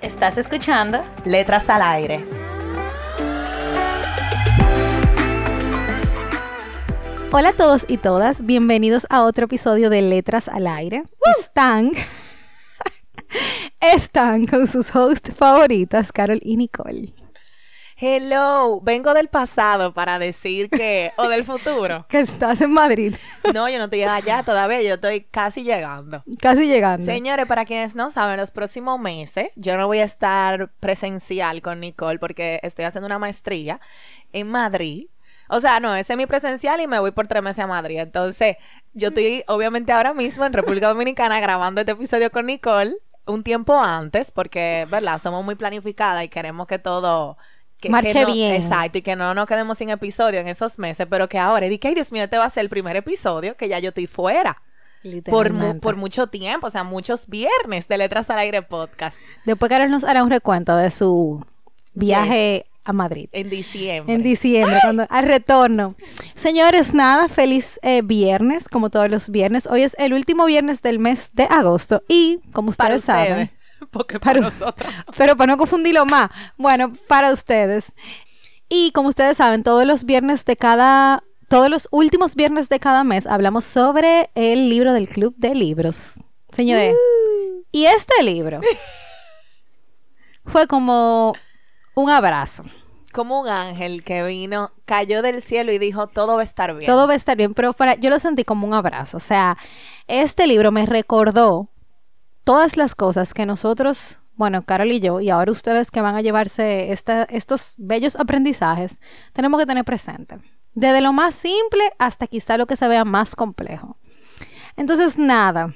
Estás escuchando Letras al Aire. Hola a todos y todas, bienvenidos a otro episodio de Letras al Aire. Están, están con sus hosts favoritas, Carol y Nicole. Hello, vengo del pasado para decir que, o del futuro. que estás en Madrid. No, yo no estoy allá todavía, yo estoy casi llegando. Casi llegando. Señores, para quienes no saben, los próximos meses yo no voy a estar presencial con Nicole porque estoy haciendo una maestría en Madrid o sea, no, es semipresencial y me voy por tres meses a Madrid. Entonces, yo estoy obviamente ahora mismo en República Dominicana grabando este episodio con Nicole un tiempo antes, porque, ¿verdad? Somos muy planificadas y queremos que todo... Que, Marche bien. Exacto, y que no nos quedemos sin episodio en esos meses, pero que ahora, y que, ay Dios mío, este va a ser el primer episodio que ya yo estoy fuera. Por, por, mucho tiempo, o sea, muchos viernes de Letras al Aire podcast. Después Carol nos hará un recuento de su viaje a Madrid. En diciembre. En diciembre, cuando, al retorno. Señores, nada, feliz eh, viernes, como todos los viernes. Hoy es el último viernes del mes de agosto y, como ustedes saben... Porque para, nosotros. Pero para no confundirlo más, bueno, para ustedes. Y como ustedes saben, todos los viernes de cada... Todos los últimos viernes de cada mes hablamos sobre el libro del Club de Libros. Señores, uh. y este libro fue como un abrazo. Como un ángel que vino, cayó del cielo y dijo, todo va a estar bien. Todo va a estar bien, pero para, yo lo sentí como un abrazo. O sea, este libro me recordó todas las cosas que nosotros, bueno, Carol y yo, y ahora ustedes que van a llevarse estos bellos aprendizajes, tenemos que tener presente. Desde lo más simple hasta quizá lo que se vea más complejo. Entonces, nada.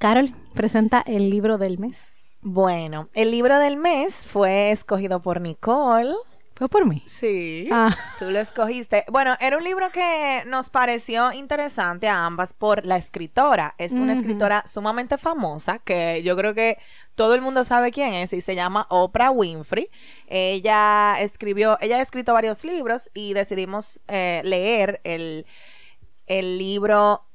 Carol, presenta el libro del mes. Bueno, el libro del mes fue escogido por Nicole. ¿Fue por mí? Sí. Ah. Tú lo escogiste. Bueno, era un libro que nos pareció interesante a ambas por la escritora. Es una escritora sumamente famosa que yo creo que todo el mundo sabe quién es y se llama Oprah Winfrey. Ella escribió, ella ha escrito varios libros y decidimos eh, leer el, el libro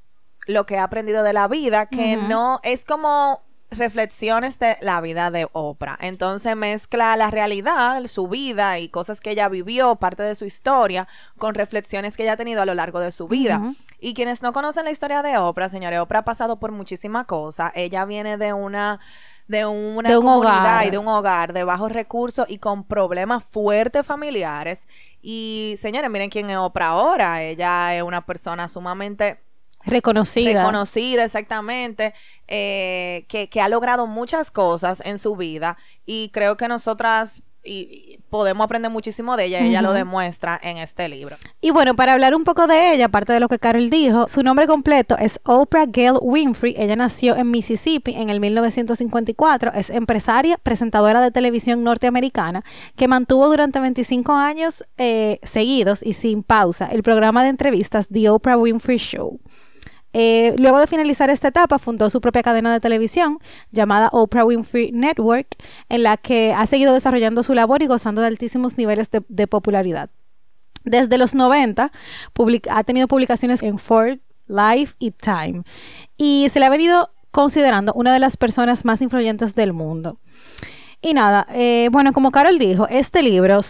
Lo que ha aprendido de la vida, que no es como reflexiones de la vida de Oprah. Entonces mezcla la realidad, su vida y cosas que ella vivió, parte de su historia, con reflexiones que ella ha tenido a lo largo de su vida. Y quienes no conocen la historia de Oprah, señores, Oprah ha pasado por muchísimas cosas. Ella viene de una de una comunidad y de un hogar de bajos recursos y con problemas fuertes familiares. Y señores, miren quién es Oprah ahora. Ella es una persona sumamente Reconocida. Reconocida, exactamente. Eh, que, que, ha logrado muchas cosas en su vida. Y creo que nosotras y, podemos aprender muchísimo de ella. Ella lo demuestra en este libro. Y bueno, para hablar un poco de ella, aparte de lo que Carol dijo, su nombre completo es Oprah Gail Winfrey. Ella nació en Mississippi en el 1954. Es empresaria, presentadora de televisión norteamericana, que mantuvo durante 25 años eh, seguidos y sin pausa el programa de entrevistas The Oprah Winfrey Show. Eh, luego de finalizar esta etapa, fundó su propia cadena de televisión llamada Oprah Winfrey Network, en la que ha seguido desarrollando su labor y gozando de altísimos niveles de, popularidad. Desde los 90 ha tenido publicaciones en Forbes, Life y Time, y se le ha venido considerando una de las personas más influyentes del mundo. Y nada, eh, bueno, como Carol dijo, este libro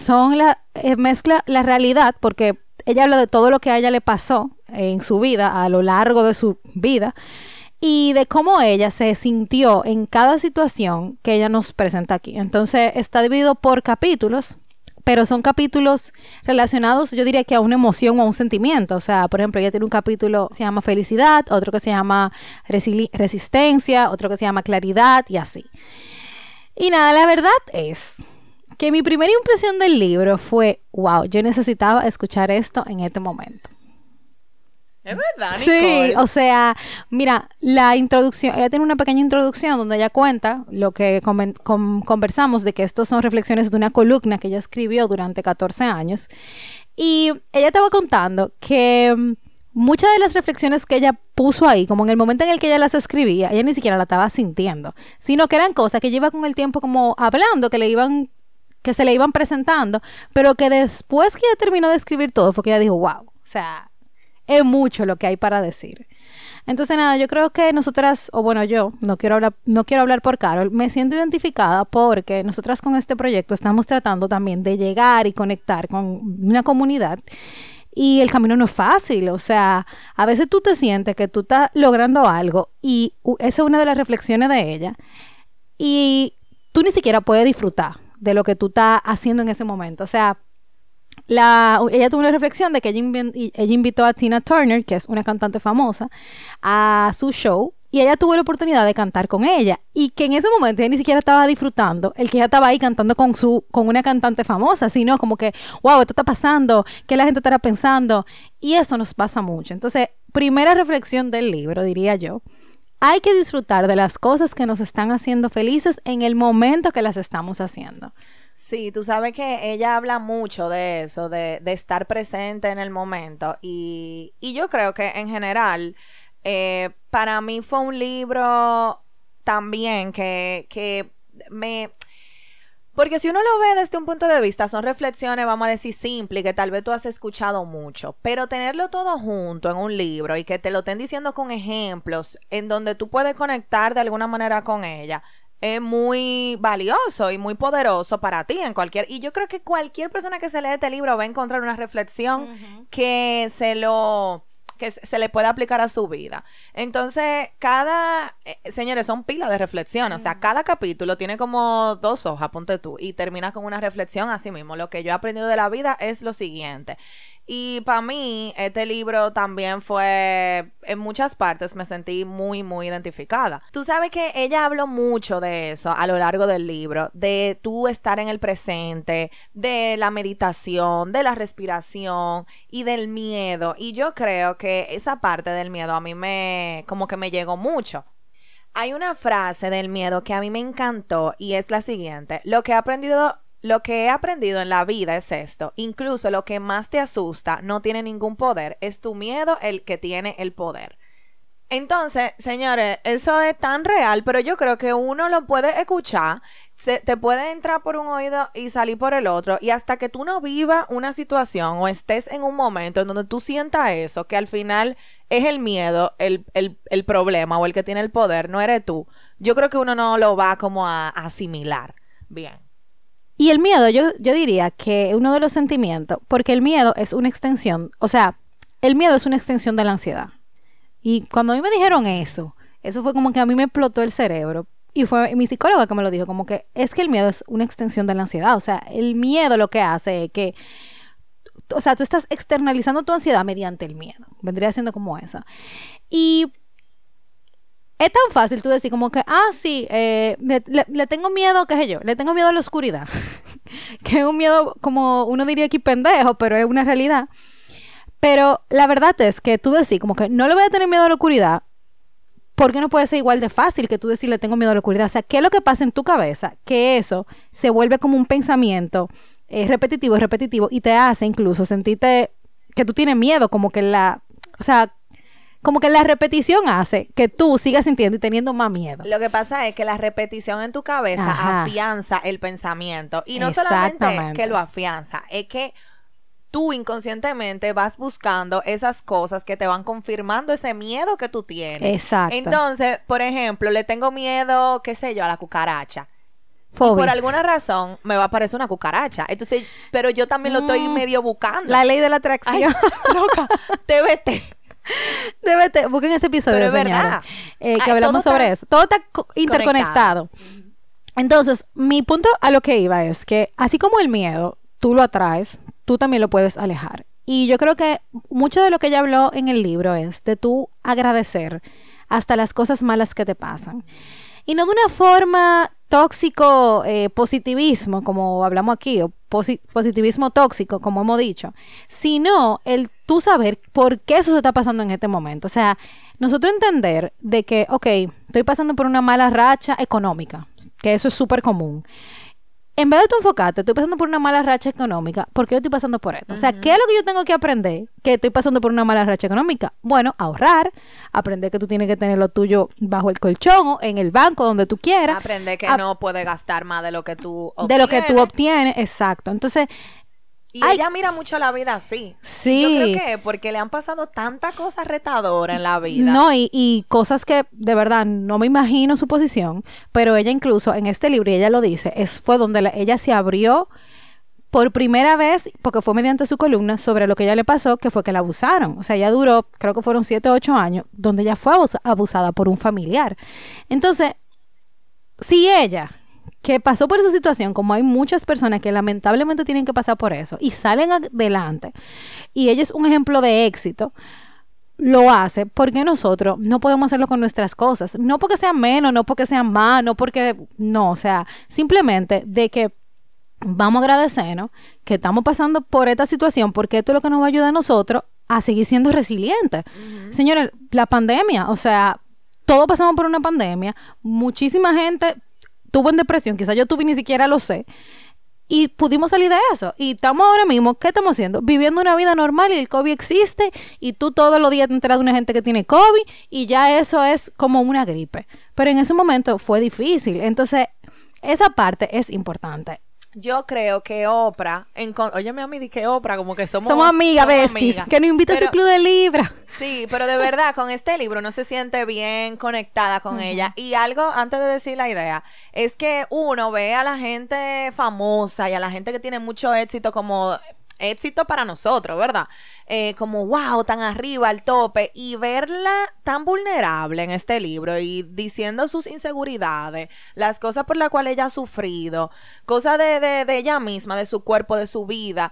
eh, mezcla la realidad, porque ella habla de todo lo que a ella le pasó en su vida, a lo largo de su vida, y de cómo ella se sintió en cada situación que ella nos presenta aquí. Entonces está dividido por capítulos, pero son capítulos relacionados, yo diría que a una emoción o a un sentimiento. O sea, por ejemplo, ella tiene un capítulo que se llama felicidad, otro que se llama resistencia, otro que se llama claridad y así. Y nada, la verdad es que mi primera impresión del libro fue, wow, yo necesitaba escuchar esto en este momento. Es verdad, Nicole. Sí, o sea, mira, la introducción, ella tiene una pequeña introducción donde ella cuenta lo que conversamos de que estos son reflexiones de una columna que ella escribió durante 14 años. Y ella estaba contando que mm, muchas de las reflexiones que ella puso ahí, como en el momento en el que ella las escribía, ella ni siquiera la estaba sintiendo, sino que eran cosas que iba con el tiempo como hablando, que le iban que se le iban presentando, pero que después que ella terminó de escribir todo, fue que ella dijo, wow, o sea, es mucho lo que hay para decir. Entonces, nada, yo creo que nosotras, o bueno, yo no quiero hablar, no quiero hablar por Carol, me siento identificada porque nosotras con este proyecto estamos tratando también de llegar y conectar con una comunidad. Y el camino no es fácil, o sea, a veces tú te sientes que tú estás logrando algo y esa es una de las reflexiones de ella. Y tú ni siquiera puedes disfrutar de lo que tú estás haciendo en ese momento. O sea, la, ella tuvo una reflexión de que ella invitó a Tina Turner, que es una cantante famosa, a su show y ella tuvo la oportunidad de cantar con ella y que en ese momento ella ni siquiera estaba disfrutando el que ella estaba ahí cantando con su con una cantante famosa, sino como que, wow, esto está pasando, ¿qué la gente estará pensando? Y eso nos pasa mucho. Entonces, primera reflexión del libro, diría yo, hay que disfrutar de las cosas que nos están haciendo felices en el momento que las estamos haciendo. Sí, tú sabes que ella habla mucho de eso, de, de estar presente en el momento. Y, yo creo que en general, eh, para mí fue un libro también que me... Porque si uno lo ve desde un punto de vista, son reflexiones, vamos a decir, simples, que tal vez tú has escuchado mucho, pero tenerlo todo junto en un libro y que te lo estén diciendo con ejemplos en donde tú puedes conectar de alguna manera con ella, es muy valioso y muy poderoso para ti en cualquier... Y yo creo que cualquier persona que se lee este libro va a encontrar una reflexión que se lo que se le puede aplicar a su vida. Entonces, cada, eh, señores, son pilas de reflexión. O sea, cada capítulo tiene como dos hojas, ponte tú, y termina con una reflexión así mismo. Lo que yo he aprendido de la vida es lo siguiente. Y para mí, este libro también fue, en muchas partes me sentí muy, muy identificada. Tú sabes que ella habló mucho de eso a lo largo del libro, de tú estar en el presente, de la meditación, de la respiración y del miedo. Y yo creo que esa parte del miedo a mí me, como que me llegó mucho. Hay una frase del miedo que a mí me encantó y es la siguiente. Lo que he aprendido, lo que he aprendido en la vida es esto. Incluso lo que más te asusta no tiene ningún poder. Es tu miedo el que tiene el poder. Entonces, señores, eso es tan real, pero yo creo que uno lo puede escuchar, se, te puede entrar por un oído y salir por el otro, y hasta que tú no vivas una situación o estés en un momento en donde tú sientas eso, que al final es el miedo, el, el, el problema o el que tiene el poder, no eres tú, yo creo que uno no lo va como a, a asimilar. Bien. Y el miedo, yo, yo diría que uno de los sentimientos, porque el miedo es una extensión, o sea, el miedo es una extensión de la ansiedad. Y cuando a mí me dijeron eso, eso fue como que a mí me explotó el cerebro. Y fue mi psicóloga que me lo dijo, como que es que el miedo es una extensión de la ansiedad. O sea, el miedo lo que hace es que, o sea, tú estás externalizando tu ansiedad mediante el miedo. Vendría siendo como eso. Y es tan fácil tú decir como que, ah, sí, eh, le, tengo miedo, qué sé yo, le tengo miedo a la oscuridad. que es un miedo, como uno diría aquí pendejo, pero es una realidad. Pero la verdad es que tú decís como que no le voy a tener miedo a la oscuridad, ¿por qué no puede ser igual de fácil que tú decir le tengo miedo a la oscuridad? O sea, ¿qué es lo que pasa en tu cabeza? Que eso se vuelve como un pensamiento eh, repetitivo y repetitivo y te hace incluso sentirte que tú tienes miedo, como que la, o sea, como que la repetición hace que tú sigas sintiendo y teniendo más miedo. Lo que pasa es que la repetición en tu cabeza Ajá. afianza el pensamiento. Y no solamente que lo afianza, es que tú inconscientemente vas buscando esas cosas que te van confirmando ese miedo que tú tienes. Exacto. Entonces, por ejemplo, le tengo miedo, qué sé yo, a la cucaracha. Y Fobia. por alguna razón me va a aparecer una cucaracha. Entonces, pero yo también lo estoy Mm. medio buscando. La ley de la Ay, atracción. loca, TBT. Débete, busquen ese episodio, Pero es verdad. eh, que Ay, hablamos sobre eso. Todo está co- interconectado. Entonces, mi punto a lo que iba es que así como el miedo, tú lo atraes, tú también lo puedes alejar. Y yo creo que mucho de lo que ella habló en el libro es de tú agradecer hasta las cosas malas que te pasan. Y no de una forma tóxico eh, positivismo, como hablamos aquí, o positivismo tóxico, como hemos dicho, sino el tú saber por qué eso se está pasando en este momento. O sea, nosotros entender de que, ok, estoy pasando por una mala racha económica, que eso es súper común en vez de tú enfocarte, estoy pasando por una mala racha económica, ¿por qué yo estoy pasando por esto? O sea, ¿qué es lo que yo tengo que aprender que estoy pasando por una mala racha económica? Bueno, ahorrar, aprender que tú tienes que tener lo tuyo bajo el colchón o en el banco, donde tú quieras. Aprender que no puedes gastar más de lo que tú obtienes. De lo que tú obtienes, exacto. Entonces, y ella mira mucho la vida así. Sí. Yo creo que porque le han pasado tantas cosas retadoras en la vida. No, y, y, cosas que de verdad no me imagino su posición, pero ella incluso en este libro, y ella lo dice, es, fue donde ella se abrió por primera vez, porque fue mediante su columna, sobre lo que ella le pasó, que fue que la abusaron. O sea, ella duró, creo que fueron 7 o 8 años, donde ella fue abusada por un familiar. Entonces, si ella que pasó por esa situación, como hay muchas personas que lamentablemente tienen que pasar por eso y salen adelante, y ella es un ejemplo de éxito, lo hace, porque nosotros no podemos hacerlo con nuestras cosas? No porque sean menos, no porque sean más, no porque, no, o sea, simplemente de que vamos a agradecernos que estamos pasando por esta situación, porque esto es lo que nos va a ayudar a nosotros a seguir siendo resilientes. Señores, la pandemia, o sea, todos pasamos por una pandemia, muchísima gente tuvo en depresión, quizás yo tuve ni siquiera lo sé. Y pudimos salir de eso. Y estamos ahora mismo, ¿qué estamos haciendo? Viviendo una vida normal y el COVID existe y tú todos los días te enteras de una gente que tiene COVID y ya eso es como una gripe. Pero en ese momento fue difícil. Entonces, esa parte es importante. Yo creo que Oprah, en, oye, mi amiga, que Oprah, como que somos, somos amigas, besties, que nos invita a su club de libra. Sí, pero de verdad, con este libro no se siente bien conectada con ella. Y algo, antes de decir la idea, es que uno ve a la gente famosa y a la gente que tiene mucho éxito como éxito para nosotros, ¿verdad? Eh, como, wow, tan arriba, al tope, y verla tan vulnerable en este libro y diciendo sus inseguridades, las cosas por las cuales ella ha sufrido, cosas de, de, ella misma, de su cuerpo, de su vida.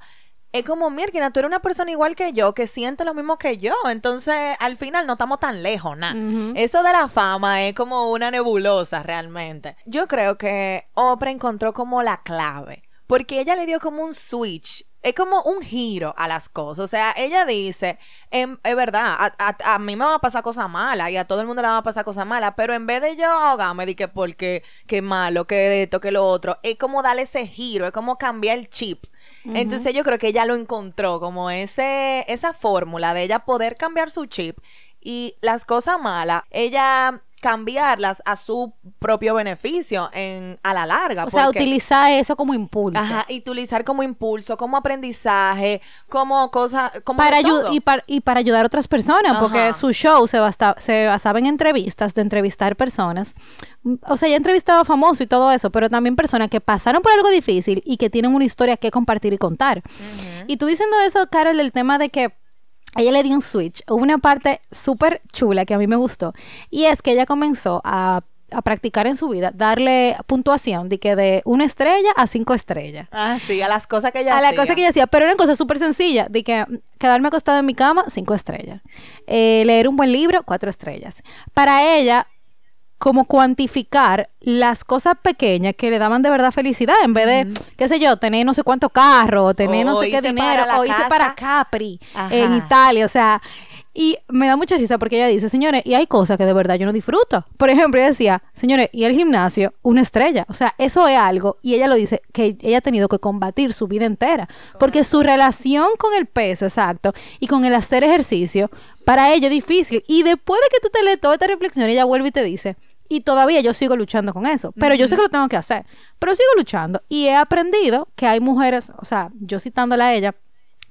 Es como, Mirkina, tú eres una persona igual que yo, que siente lo mismo que yo. Entonces, al final no estamos tan lejos, nada. Eso de la fama es como una nebulosa realmente. Yo creo que Oprah encontró como la clave. Porque ella le dio como un switch es como un giro a las cosas. O sea, ella dice, em, es verdad, a, mí me van a pasar cosas malas y a todo el mundo le van a pasar cosas malas, pero en vez de yo ahogarme, di que porque, qué malo, que esto, que lo otro, es como darle ese giro, es como cambiar el chip. Entonces yo creo que ella lo encontró, como ese, esa fórmula de ella poder cambiar su chip y las cosas malas, ella cambiarlas a su propio beneficio en a la larga. O sea, utilizar eso como impulso. Ajá, y utilizar como impulso, como aprendizaje, como cosa, como para y, para, y para ayudar a otras personas, porque su show se, se basaba en entrevistas, de entrevistar personas. O sea, ella entrevistaba famosos y todo eso, pero también personas que pasaron por algo difícil y que tienen una historia que compartir y contar. Y tú diciendo eso, Carol, del tema de que ella le dio un switch. Una parte súper chula que a mí me gustó. Y es que ella comenzó a, practicar en su vida, darle puntuación de que de una estrella a cinco estrellas. Ah, sí, a las cosas que ella hacía. A las cosas que ella hacía. Pero eran cosas súper sencillas. De que quedarme acostada en mi cama, cinco estrellas. Eh, leer un buen libro, cuatro estrellas. Para ella, como cuantificar las cosas pequeñas que le daban de verdad felicidad en vez de, qué sé yo, tener no sé cuánto carro, tener no sé qué dinero, o irse para Capri en Italia, o sea, y me da mucha risa porque ella dice, señores, y hay cosas que de verdad yo no disfruto. Por ejemplo, ella decía, señores, y el gimnasio, una estrella. O sea, eso es algo, y ella lo dice, que ella ha tenido que combatir su vida entera. Porque su relación con el peso, exacto, y con el hacer ejercicio, para ella es difícil. Y después de que tú te lees toda esta reflexión, ella vuelve y te dice, y todavía yo sigo luchando con eso. Pero yo sé que lo tengo que hacer. Pero sigo luchando. Y he aprendido que hay mujeres, o sea, yo citándola a ella,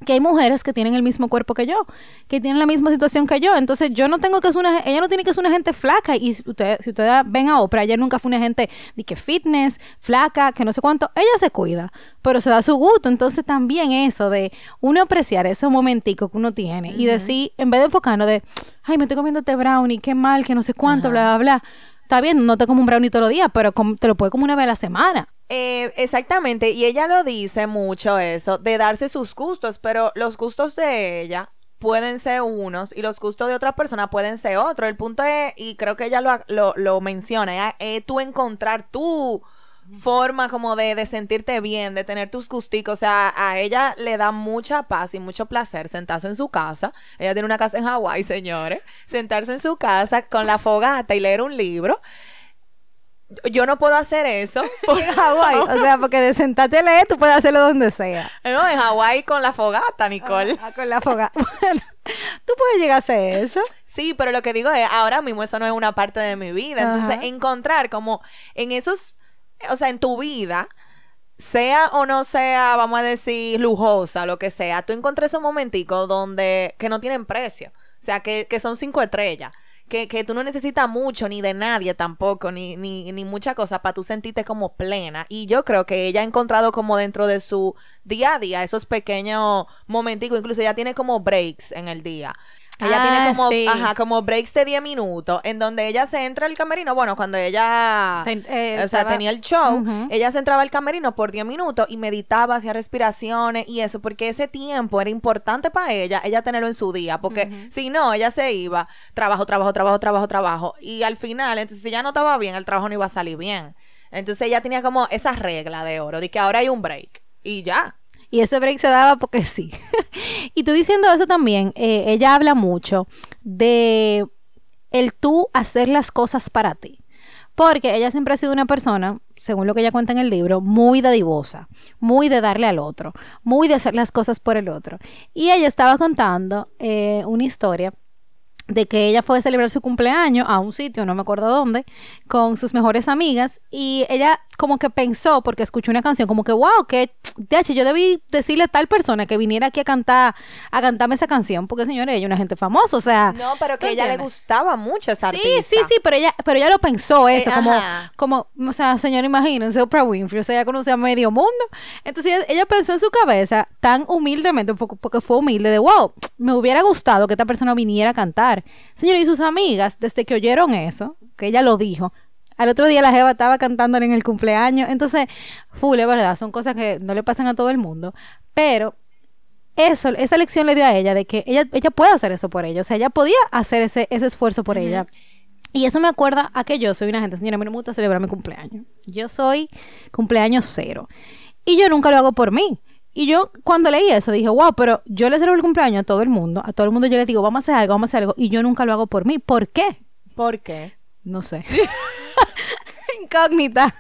que hay mujeres que tienen el mismo cuerpo que yo, que tienen la misma situación que yo. Entonces, yo no tengo que ser una, ella no tiene que ser una gente flaca. Y si ustedes, si ustedes ven a Oprah, ella nunca fue una gente de que fitness, flaca, que no sé cuánto. Ella se cuida, pero se da su gusto. Entonces, también eso de uno apreciar ese momentico que uno tiene y decir, en vez de enfocarnos de, ay, me estoy comiendo este brownie, qué mal, que no sé cuánto, bla, bla, bla Está bien, no te como un brownie todos los días, pero te lo puedes como una vez a la semana. Eh, exactamente, y ella lo dice mucho eso, de darse sus gustos, pero los gustos de ella pueden ser unos y los gustos de otra persona pueden ser otros. El punto es, y creo que ella lo, lo, menciona, es tú encontrar tu, forma como de, de sentirte bien, de tener tus gusticos. O sea, a ella le da mucha paz y mucho placer sentarse en su casa. Ella tiene una casa en Hawái, señores. Sentarse en su casa con la fogata y leer un libro. Yo no puedo hacer eso. En Hawái, o sea, porque de sentarte a leer tú puedes hacerlo donde sea. No, en Hawái con la fogata, Nicole. Ah, con la fogata. Bueno, tú puedes llegar a hacer eso. Sí, pero lo que digo es, ahora mismo eso no es una parte de mi vida. Entonces, Ajá. encontrar como en esos, o sea, en tu vida, sea o no sea, vamos a decir, lujosa, lo que sea, tú encontres esos momenticos donde, que no tienen precio. O sea, que, que son cinco estrellas. Que, que tú no necesitas mucho, ni de nadie tampoco, ni, ni, ni mucha cosa para tú sentirte como plena. Y yo creo que ella ha encontrado como dentro de su día a día esos pequeños momenticos, incluso ella tiene como breaks en el día. Ella Ah, tiene como, sí. ajá, como breaks de 10 minutos en donde ella se entra al camerino. Bueno, cuando ella Ten- eh, o sea, estaba- tenía el show, ella se entraba al camerino por 10 minutos y meditaba, hacía respiraciones y eso, porque ese tiempo era importante para ella, ella tenerlo en su día, porque si no, ella se iba, trabajo, trabajo, trabajo, trabajo, trabajo, y al final, entonces si ya no estaba bien, el trabajo no iba a salir bien. Entonces ella tenía como esa regla de oro, de que ahora hay un break y ya. Y ese break se daba porque sí. y tú diciendo eso también, eh, ella habla mucho de el tú hacer las cosas para ti. Porque ella siempre ha sido una persona, según lo que ella cuenta en el libro, muy dadivosa, muy de darle al otro, muy de hacer las cosas por el otro. Y ella estaba contando eh, una historia de que ella fue a celebrar su cumpleaños a un sitio, no me acuerdo dónde, con sus mejores amigas y ella como que pensó, porque escuchó una canción, como que, wow, que, de hecho, yo debí decirle a tal persona que viniera aquí a cantar, a cantarme esa canción, porque señores, ella es una gente famosa, o sea... No, pero que ¿tú a ella le gustaba mucho esa Sí, artista. sí, sí, pero ella, pero ella lo pensó eso, Eh, como, ajá. como, o sea, señor, imagínense, Oprah Winfrey, o sea, ella conocía a medio mundo. Entonces ella, ella pensó en su cabeza tan humildemente, porque fue humilde, de wow, me hubiera gustado que esta persona viniera a cantar. Señor, y sus amigas, desde que oyeron eso, que ella lo dijo, al otro día la Jeva estaba cantando en el cumpleaños. Entonces, full, es verdad, son cosas que no le pasan a todo el mundo, pero eso, esa lección le dio a ella de que ella, ella puede hacer eso por ella. O sea, ella podía hacer ese, ese esfuerzo por ella. Y eso me acuerda a que yo soy una gente, señora, a mí no me gusta celebrar mi cumpleaños. Yo soy cumpleaños cero. Y yo nunca lo hago por mí. Y yo cuando leí eso dije, wow, pero yo le celebro el cumpleaños a todo el mundo. A todo el mundo yo le digo, vamos a hacer algo, vamos a hacer algo. Y yo nunca lo hago por mí. ¿Por qué? ¿Por qué? No sé. Incógnita.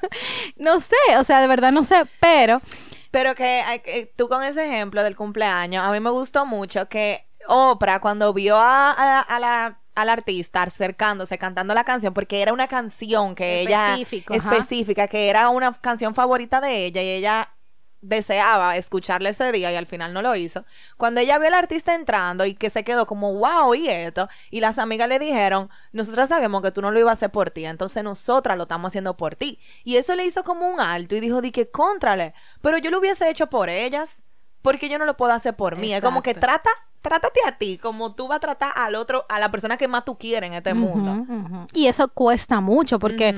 No sé, o sea, de verdad no sé, pero... Pero que eh, que tú con ese ejemplo del cumpleaños, a mí me gustó mucho que Oprah cuando vio a, a- a la al artista acercándose cantando la canción porque era una canción que Específico, ella ajá. específica que era una canción favorita de ella y ella deseaba escucharle ese día y al final no lo hizo. Cuando ella vio al artista entrando y que se quedó como, wow, y esto, y las amigas le dijeron, nosotras sabíamos que tú no lo ibas a hacer por ti, entonces nosotras lo estamos haciendo por ti. Y eso le hizo como un alto y dijo, di que contrale, pero yo lo hubiese hecho por ellas, porque yo no lo puedo hacer por mí. Es como que trata, trátate a ti como tú vas a tratar al otro, a la persona que más tú quieres en este mundo. Y eso cuesta mucho porque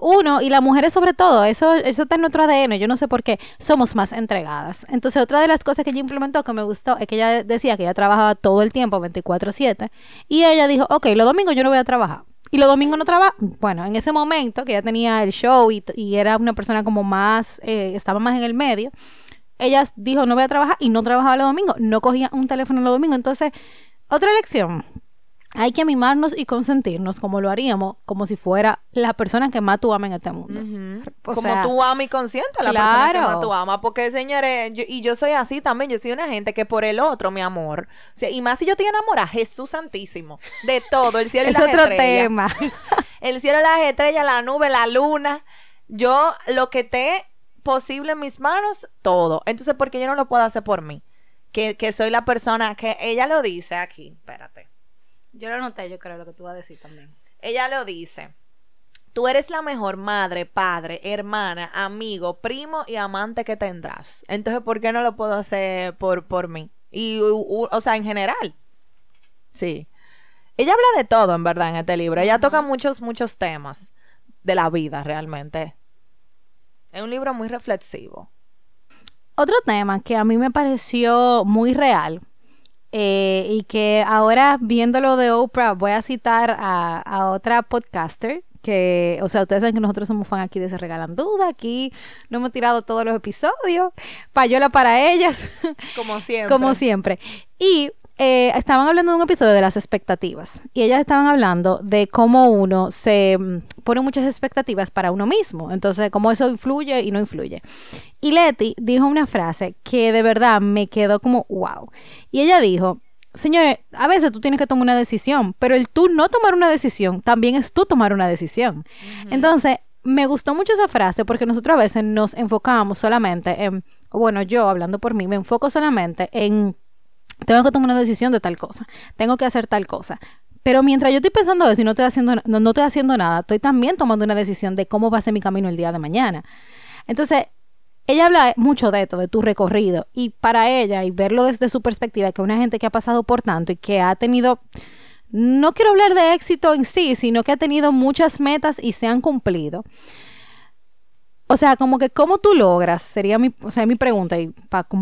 uno y las mujeres sobre todo, eso, eso está en nuestro ADN, yo no sé por qué, somos más entregadas. Entonces otra de las cosas que ella implementó que me gustó es que ella decía que ella trabajaba todo el tiempo 24/7 y ella dijo, ok, los domingos yo no voy a trabajar. Y los domingos no trabaja. Bueno, en ese momento que ella tenía el show y, y era una persona como más, eh, estaba más en el medio, ella dijo no voy a trabajar y no trabajaba los domingos, no cogía un teléfono los domingos. Entonces, otra lección, hay que mimarnos y consentirnos como lo haríamos, como si fuera la persona que más tú amas en este mundo. O como sea, tú amas y consientes a la persona que más tú amas. Porque, señores, yo- y yo soy así también. Yo soy una gente que por el otro, mi amor. o sea, y más si yo estoy enamorada, Jesús Santísimo. De todo, el cielo y Es las otro estrellas. tema. El cielo, las estrellas, la nube, la luna. Yo, lo que esté posible en mis manos, todo. Entonces, ¿por qué yo no lo puedo hacer por mí? Que, que soy la persona que ella lo dice aquí. Espérate. Yo lo noté, yo creo lo que tú vas a decir también. Ella lo dice. Tú eres la mejor madre, padre, hermana, amigo, primo y amante que tendrás. Entonces, ¿por qué no lo puedo hacer por, por mí? Y, u- u- o sea, en general. Sí. Ella habla de todo, en verdad, en este libro. Ella toca muchos, muchos temas de la vida, realmente. Es un libro muy reflexivo. Otro tema que a mí me pareció muy real eh, y que ahora viéndolo de Oprah voy a citar a, a otra podcaster que, o sea, ustedes saben que nosotros somos fan aquí de Se Regalan Duda, aquí no hemos tirado todos los episodios, payola para ellas. Como siempre. Como siempre. Y eh, estaban hablando de un episodio de las expectativas y ellas estaban hablando de cómo uno se mm, pone muchas expectativas para uno mismo, entonces cómo eso influye y no influye. Y Leti dijo una frase que de verdad me quedó como wow. Y ella dijo, señores, a veces tú tienes que tomar una decisión, pero el tú no tomar una decisión también es tú tomar una decisión. Entonces, me gustó mucho esa frase porque nosotros a veces nos enfocamos solamente en, bueno, yo hablando por mí, me enfoco solamente en tengo que tomar una decisión de tal cosa, tengo que hacer tal cosa. Pero mientras yo estoy pensando eso y no estoy haciendo, no, no estoy haciendo nada, estoy también tomando una decisión de cómo va a ser mi camino el día de mañana. Entonces, ella habla mucho de esto, de tu recorrido, y para ella, y verlo desde su perspectiva, que una gente que ha pasado por tanto y que ha tenido, no quiero hablar de éxito en sí, sino que ha tenido muchas metas y se han cumplido. O sea, como que cómo tú logras, sería mi, o sea, mi pregunta y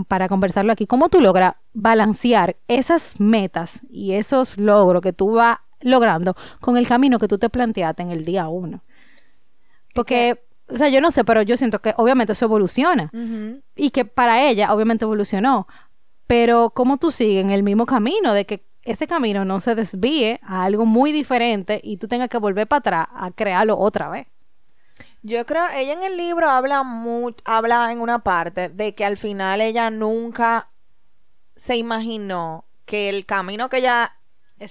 para conversarlo aquí, cómo tú logras balancear esas metas y esos logros que tú vas logrando con el camino que tú te planteaste en el día uno. Porque, o sea, yo no sé, pero yo siento que obviamente eso evoluciona y que para ella obviamente evolucionó, pero cómo tú sigues en el mismo camino de que ese camino no se desvíe a algo muy diferente y tú tengas que volver para atrás a crearlo otra vez. Yo creo, ella en el libro habla habla en una parte de que al final ella nunca se imaginó que el camino que ella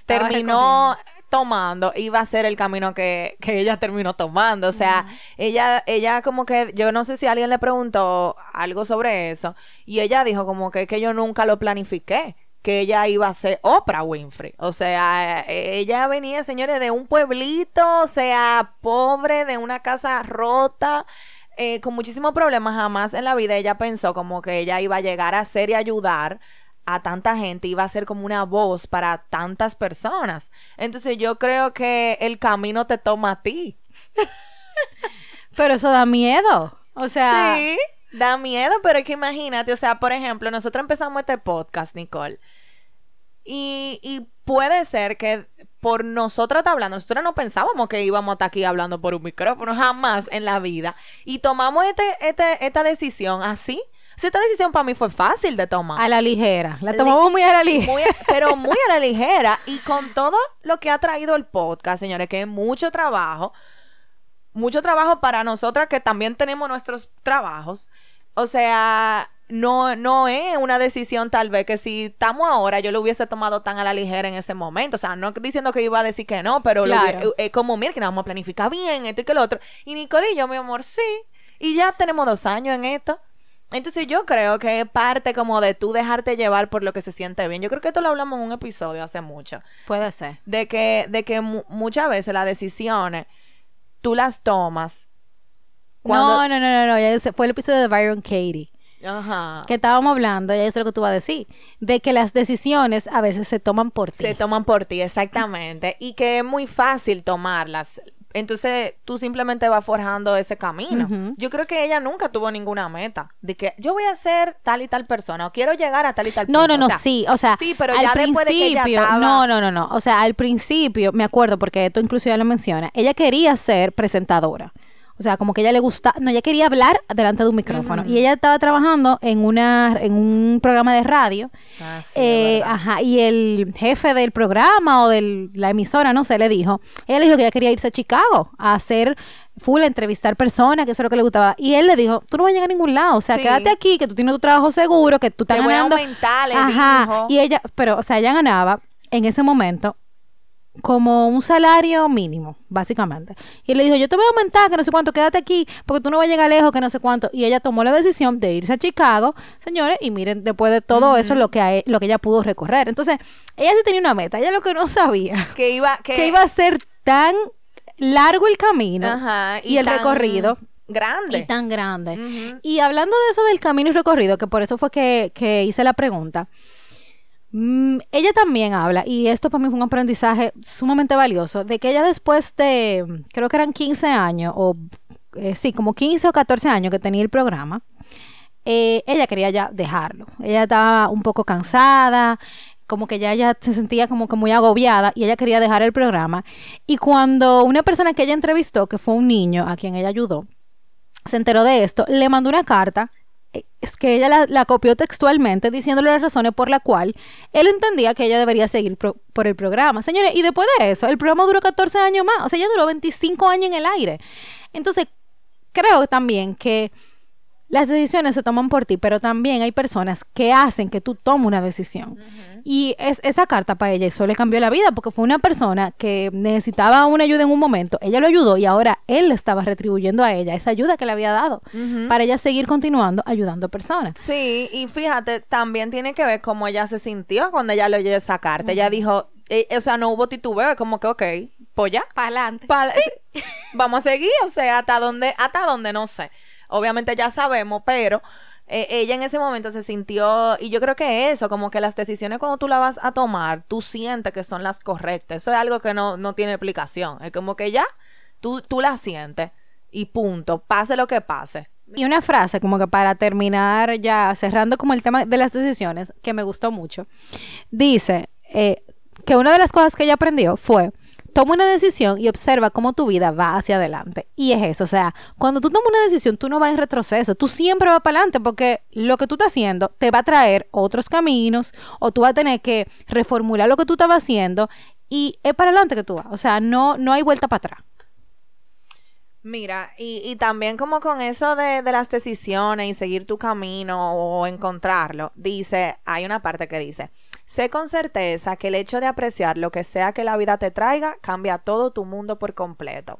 terminó tomando iba a ser el camino que, que ella terminó tomando. O sea, ella, ella como que, yo no sé si alguien le preguntó algo sobre eso, y ella dijo como que, que yo nunca lo planifiqué que ella iba a ser Oprah Winfrey. O sea, e, ella venía, señores, de un pueblito, o sea, pobre, de una casa rota. Eh, con muchísimos problemas, jamás en la vida ella pensó como que ella iba a llegar a ser y ayudar a tanta gente, iba a ser como una voz para tantas personas. Entonces yo creo que el camino te toma a ti. Pero eso da miedo. O sea, sí, da miedo, pero es que imagínate, o sea, por ejemplo, nosotros empezamos este podcast, Nicole. Y, y puede ser que por nosotras hablando, nosotros no pensábamos que íbamos a estar aquí hablando por un micrófono, jamás en la vida. Y tomamos este, este, esta decisión así. esta decisión para mí fue fácil de tomar. A la ligera. La tomamos muy a la ligera. pero muy a la ligera. Y con todo lo que ha traído el podcast, señores, que es mucho trabajo. Mucho trabajo para nosotras que también tenemos nuestros trabajos. O sea, no, no es una decisión tal vez que si estamos ahora yo lo hubiese tomado tan a la ligera en ese momento. O sea, no diciendo que iba a decir que no, pero es como, mira, que nos vamos a planificar bien, esto y que lo otro. Y Nicole y yo, mi amor, sí. Y ya tenemos dos años en esto. Entonces yo creo que es parte como de tú dejarte llevar por lo que se siente bien. Yo creo que esto lo hablamos en un episodio hace mucho. Puede ser. De que, de que muchas veces las decisiones tú las tomas. No, no, no, no, no. Ya fue el episodio de Byron Katie. Ajá. que estábamos hablando, y eso es lo que tú vas a decir, de que las decisiones a veces se toman por ti. Se toman por ti, exactamente. y que es muy fácil tomarlas. Entonces tú simplemente vas forjando ese camino. Yo creo que ella nunca tuvo ninguna meta de que yo voy a ser tal y tal persona o quiero llegar a tal y tal No, no, no, sí, o sea, sí, pero ya después de que ella estaba... No, no, no, no, o sea, al principio, me acuerdo porque esto incluso ya lo menciona, ella quería ser presentadora. O sea, como que ella le gusta, no, ella quería hablar delante de un micrófono. Y ella estaba trabajando en una, en un programa de radio. Ah, eh, ajá, y el jefe del programa o de la emisora, no sé, le dijo, ella le dijo que ella quería irse a Chicago a hacer full, a entrevistar personas, que eso es lo que le gustaba. Y él le dijo, tú no vas a llegar a ningún lado, o sea, quédate aquí, que tú tienes tu trabajo seguro, que tú estás Te ganando. Voy a aumentar, le Ajá, y ella, pero, o sea, ella ganaba en ese momento como un salario mínimo, básicamente. Y él le dijo, yo te voy a aumentar, que no sé cuánto, quédate aquí, porque tú no vas a llegar lejos, que no sé cuánto. Y ella tomó la decisión de irse a Chicago, señores, y miren, después de todo eso, lo que, lo que ella pudo recorrer. Entonces, ella sí tenía una meta, ella lo que no sabía, que iba, que, iba a ser tan largo el camino y, el recorrido. Grande. Y tan grande. Y hablando de eso del camino y recorrido, que por eso fue que, que hice la pregunta, ella también habla, y esto para mí fue un aprendizaje sumamente valioso, de que ella después de, creo que eran 15 años, o eh, sí, como 15 o 14 años que tenía el programa, eh, ella quería ya dejarlo. Ella estaba un poco cansada, como que ya ella se sentía como que muy agobiada y ella quería dejar el programa. Y cuando una persona que ella entrevistó, que fue un niño a quien ella ayudó, se enteró de esto, le mandó una carta es que ella la, copió textualmente diciéndole las razones por la cual él entendía que ella debería seguir por el programa. Señores, y después de eso, el programa duró 14 años más, o sea, ella duró 25 años en el aire. Entonces, creo también que las decisiones se toman por ti, pero también hay personas que hacen que tú tomes una decisión. Y es, esa carta para ella eso le cambió la vida porque fue una persona que necesitaba una ayuda en un momento, ella lo ayudó y ahora él le estaba retribuyendo a ella esa ayuda que le había dado para ella seguir continuando ayudando personas. Sí, y fíjate, también tiene que ver cómo ella se sintió cuando ella le oyó esa carta. Ella dijo, eh, o sea, no hubo titubeo, como que, ok, pues ya. Para adelante. Vamos a seguir, o sea, hasta donde, hasta donde no sé. Obviamente ya sabemos, pero eh, ella en ese momento se sintió, y yo creo que eso, como que las decisiones cuando tú las vas a tomar, tú sientes que son las correctas. Eso es algo que no, no tiene explicación. Es como que ya, tú, tú la sientes y punto, pase lo que pase. Y una frase como que para terminar ya cerrando como el tema de las decisiones, que me gustó mucho, dice eh, que una de las cosas que ella aprendió fue toma una decisión y observa cómo tu vida va hacia adelante. Y es eso, o sea, cuando tú tomas una decisión, tú no vas en retroceso, tú siempre vas para adelante porque lo que tú estás haciendo te va a traer otros caminos o tú vas a tener que reformular lo que tú estabas haciendo y es para adelante que tú vas, o sea, no, no hay vuelta para atrás. Mira, y, y, también como con eso de, de, las decisiones y seguir tu camino o encontrarlo, dice, hay una parte que dice, Sé con certeza que el hecho de apreciar lo que sea que la vida te traiga cambia todo tu mundo por completo.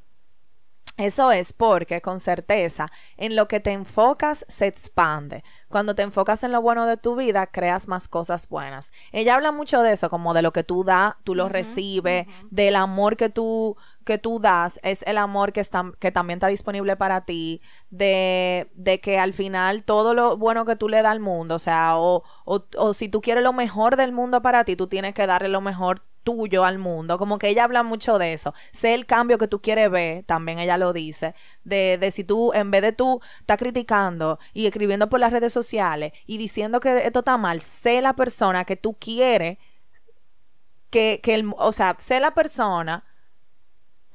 Eso es porque con certeza en lo que te enfocas se expande. Cuando te enfocas en lo bueno de tu vida, creas más cosas buenas. Ella habla mucho de eso, como de lo que tú das, tú lo recibes, del amor que tú que tú das es el amor que, está, que también está disponible para ti, de, de, que al final todo lo bueno que tú le das al mundo, o sea, o, o, o, si tú quieres lo mejor del mundo para ti, tú tienes que darle lo mejor tuyo al mundo, como que ella habla mucho de eso, sé el cambio que tú quieres ver, también ella lo dice, de, de si tú, en vez de tú estás criticando y escribiendo por las redes sociales y diciendo que esto está mal, sé la persona que tú quieres, que, que el, o sea, sé la persona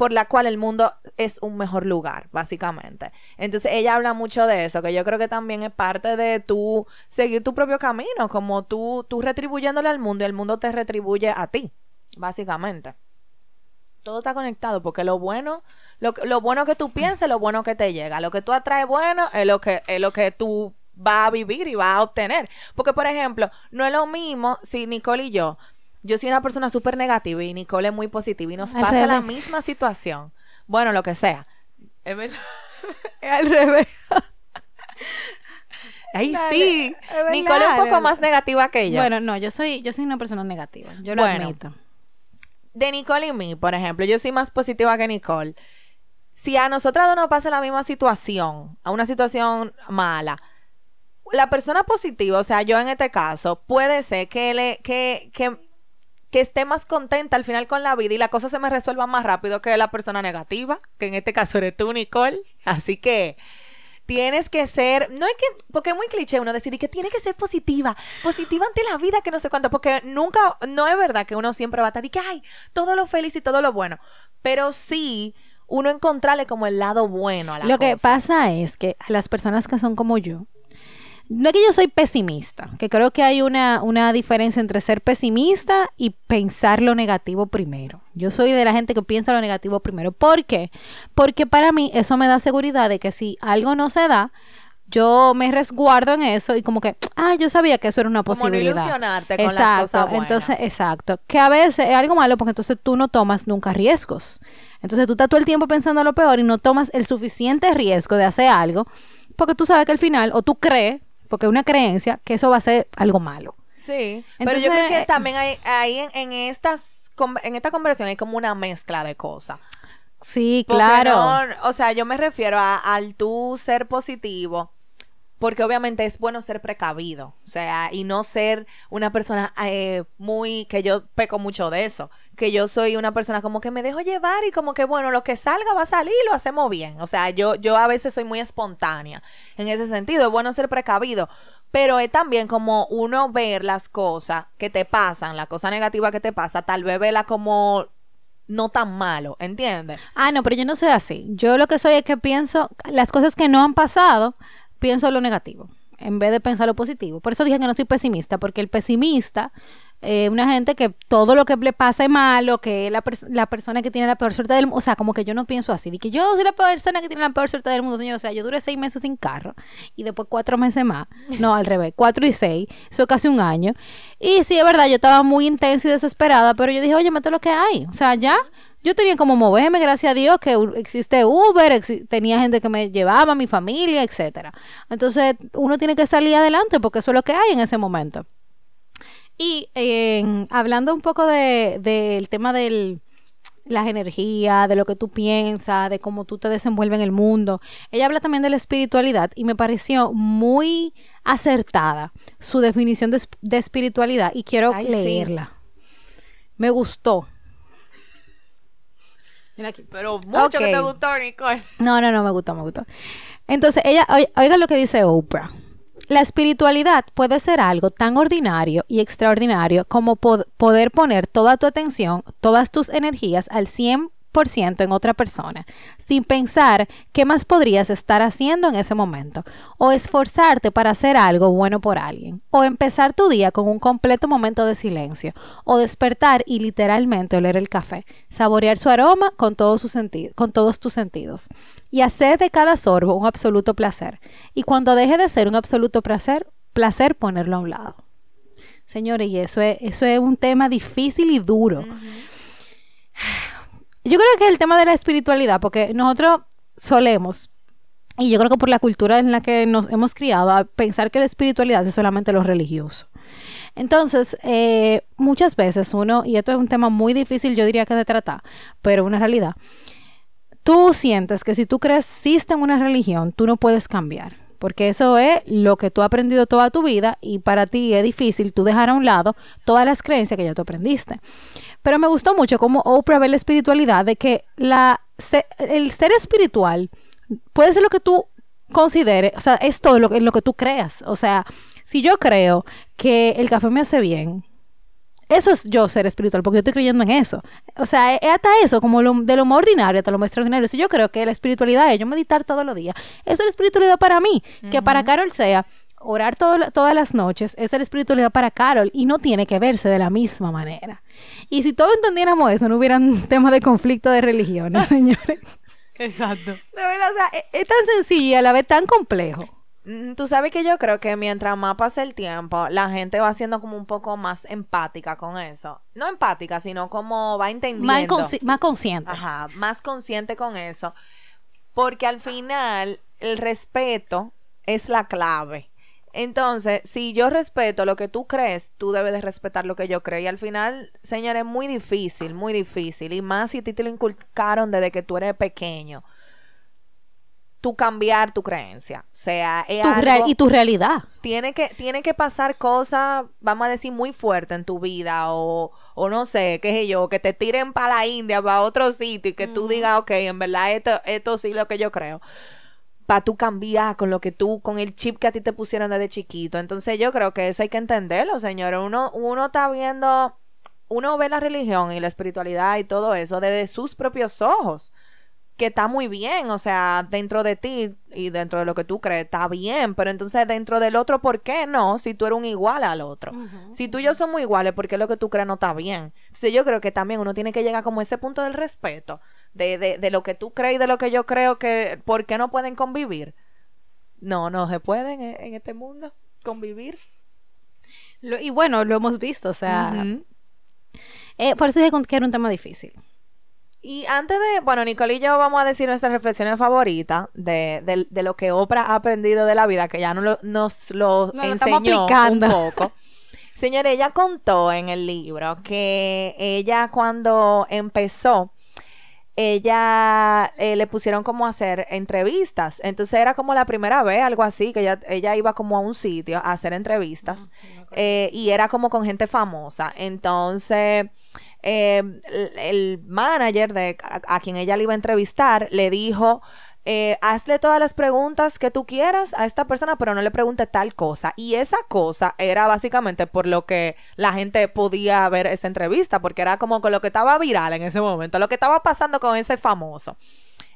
por la cual el mundo es un mejor lugar, básicamente. Entonces ella habla mucho de eso, que yo creo que también es parte de tú seguir tu propio camino, como tú, tú retribuyéndole al mundo y el mundo te retribuye a ti, básicamente. Todo está conectado porque lo bueno, lo, lo bueno que tú pienses, lo bueno que te llega. Lo que tú atraes bueno es lo que, es lo que tú vas a vivir y vas a obtener. Porque, por ejemplo, no es lo mismo si Nicole y yo yo soy una persona súper negativa y Nicole es muy positiva y nos pasa la misma situación. Bueno, lo que sea. Es verdad. es al revés. Ay, sí. Nicole es un poco más negativa que yo. Bueno, no, yo soy, yo soy una persona negativa. Yo lo admito. De Nicole y mí, por ejemplo, yo soy más positiva que Nicole. Si a nosotras dos nos pasa la misma situación, a una situación mala, la persona positiva, o sea, yo en este caso, puede ser que le, que, que que esté más contenta al final con la vida y la cosa se me resuelva más rápido que la persona negativa, que en este caso eres tú, Nicole. Así que tienes que ser, no es que, porque es muy cliché uno decir que tiene que ser positiva, positiva ante la vida, que no sé cuánto, porque nunca, no es verdad que uno siempre va a estar y que, ay, todo lo feliz y todo lo bueno, pero sí uno encontrarle como el lado bueno a la Lo que pasa es que las personas que son como yo, no es que yo soy pesimista, que creo que hay una, una diferencia entre ser pesimista y pensar lo negativo primero. Yo soy de la gente que piensa lo negativo primero. ¿Por qué? Porque para mí eso me da seguridad de que si algo no se da, yo me resguardo en eso y como que, ah, yo sabía que eso era una posibilidad. Como ilusionarte con exacto, las cosas buenas. Entonces, exacto. Que a veces es algo malo porque entonces tú no tomas nunca riesgos. Entonces tú estás todo el tiempo pensando lo peor y no tomas el suficiente riesgo de hacer algo porque tú sabes que al final, o tú crees, porque una creencia que eso va a ser algo malo. Sí, pero yo creo que también hay, ahí en, estas en esta conversación hay como una mezcla de cosas. Sí, claro. o sea, yo me refiero a, al tú ser positivo, porque obviamente es bueno ser precavido, o sea, y no ser una persona eh, muy, que yo peco mucho de eso, que yo soy una persona como que me dejo llevar y como que bueno, lo que salga va a salir y lo hacemos bien. O sea, yo, yo a veces soy muy espontánea en ese sentido. Es bueno ser precavido. Pero es también como uno ver las cosas que te pasan, la cosa negativa que te pasa, tal vez verla como no tan malo, ¿entiendes? Ah, no, pero yo no soy así. Yo lo que soy es que pienso las cosas que no han pasado, pienso lo negativo, en vez de pensar lo positivo. Por eso dije que no soy pesimista, porque el pesimista eh, una gente que todo lo que le pasa es malo, que es la, la, persona que tiene la peor suerte del mundo. O sea, como que yo no pienso así. De que yo soy la persona que tiene la peor suerte del mundo, señor. O sea, yo duré seis meses sin carro y después cuatro meses más. No, al revés, cuatro y seis. Eso casi un año. Y sí, es verdad, yo estaba muy intensa y desesperada, pero yo dije, oye, mete lo que hay. O sea, ya. Yo tenía como moverme, gracias a Dios, que existe Uber, tenía gente que me llevaba, mi familia, etcétera. Entonces, uno tiene que salir adelante porque eso es lo que hay en ese momento. Y hablando un poco del de, tema de las energías, de lo que tú piensas, de cómo tú te desenvuelves en el mundo. Ella habla también de la espiritualidad y me pareció muy acertada su definición de, espiritualidad y quiero leerla. Me gustó. Mira aquí. Pero mucho que te gustó, Nicole. No, no, no, me gustó, me gustó. Entonces, ella, oiga lo que dice Oprah. La espiritualidad puede ser algo tan ordinario y extraordinario como poder poner toda tu atención, todas tus energías al 100% en otra persona, sin pensar qué más podrías estar haciendo en ese momento, o esforzarte para hacer algo bueno por alguien, o empezar tu día con un completo momento de silencio, o despertar y literalmente oler el café, saborear su aroma con, todo con todos tus sentidos, y hacer de cada sorbo un absoluto placer, y cuando deje de ser un absoluto placer, placer ponerlo a un lado. Señores, y eso es, eso es un tema difícil y duro. Yo creo que es el tema de la espiritualidad, porque nosotros solemos, y yo creo que por la cultura en la que nos hemos criado, pensar que la espiritualidad es solamente lo religioso. Entonces, eh, muchas veces uno, y esto es un tema muy difícil, yo diría que de tratar, pero una realidad, tú sientes que si tú creciste en una religión, tú no puedes cambiar porque eso es lo que tú has aprendido toda tu vida y para ti es difícil tú dejar a un lado todas las creencias que ya tú aprendiste. Pero me gustó mucho cómo Oprah ve la espiritualidad de que la, el ser espiritual puede ser lo que tú consideres, o sea, es todo lo, lo que tú creas. O sea, si yo creo que el café me hace bien, eso es yo ser espiritual, porque yo estoy creyendo en eso. O sea, es hasta eso, como lo, de lo más ordinario hasta lo más extraordinario. Si yo creo que la espiritualidad es yo meditar todos los días, eso es la espiritualidad para mí. Que para Carol sea orar todas las noches, es la espiritualidad para Carol y no tiene que verse de la misma manera. Y si todos entendiéramos eso, no hubieran temas de conflicto de religiones, señores. Exacto. De verdad, o sea, es, es tan sencillo y a la vez tan complejo. Mm, tú sabes que yo creo que mientras más pasa el tiempo, la gente va siendo como un poco más empática con eso. No empática, sino como va entendiendo. Más, consciente. Ajá, más consciente con eso. Porque al final el respeto es la clave. Entonces, si yo respeto lo que tú crees, tú debes de respetar lo que yo creo. Y al final, señores, es muy difícil, muy difícil. Y más si a ti te lo inculcaron desde que tú eres pequeño tú cambiar tu creencia. O sea, es y tu realidad. Tiene que, tiene que pasar cosas, vamos a decir, muy fuertes en tu vida o, o no sé, qué sé yo, que te tiren para la India, para otro sitio y que tú digas, ok, en verdad esto, esto sí es lo que yo creo. Para tú cambiar con lo que tú, con el chip que a ti te pusieron desde chiquito. Entonces yo creo que eso hay que entenderlo, señores. Uno, uno está viendo, uno ve la religión y la espiritualidad y todo eso desde sus propios ojos que está muy bien, o sea, dentro de ti y dentro de lo que tú crees, está bien, pero entonces dentro del otro, ¿por qué no? Si tú eres un igual al otro. Si tú y yo somos iguales, ¿por qué lo que tú crees no está bien? Entonces yo creo que también uno tiene que llegar como a ese punto del respeto, de, de, de lo que tú crees y de lo que yo creo que, ¿por qué no pueden convivir? No, no se pueden en, este mundo convivir. y bueno, lo hemos visto, o sea, eh, por eso dije que era un tema difícil. Y antes de, bueno, Nicole y yo vamos a decir nuestras reflexiones favoritas de, de, lo que Oprah ha aprendido de la vida, que ya no nos lo enseñó un poco. Señora, ella contó en el libro que ella cuando empezó, ella eh, le pusieron como a hacer entrevistas. Entonces era como la primera vez, algo así, que ella, ella iba como a un sitio a hacer entrevistas. Eh, y era como con gente famosa. Entonces eh, el, manager de a, quien ella le iba a entrevistar le dijo eh, hazle todas las preguntas que tú quieras a esta persona, pero no le pregunte tal cosa. Y esa cosa era básicamente por lo que la gente podía ver esa entrevista, porque era como con lo que estaba viral en ese momento, lo que estaba pasando con ese famoso.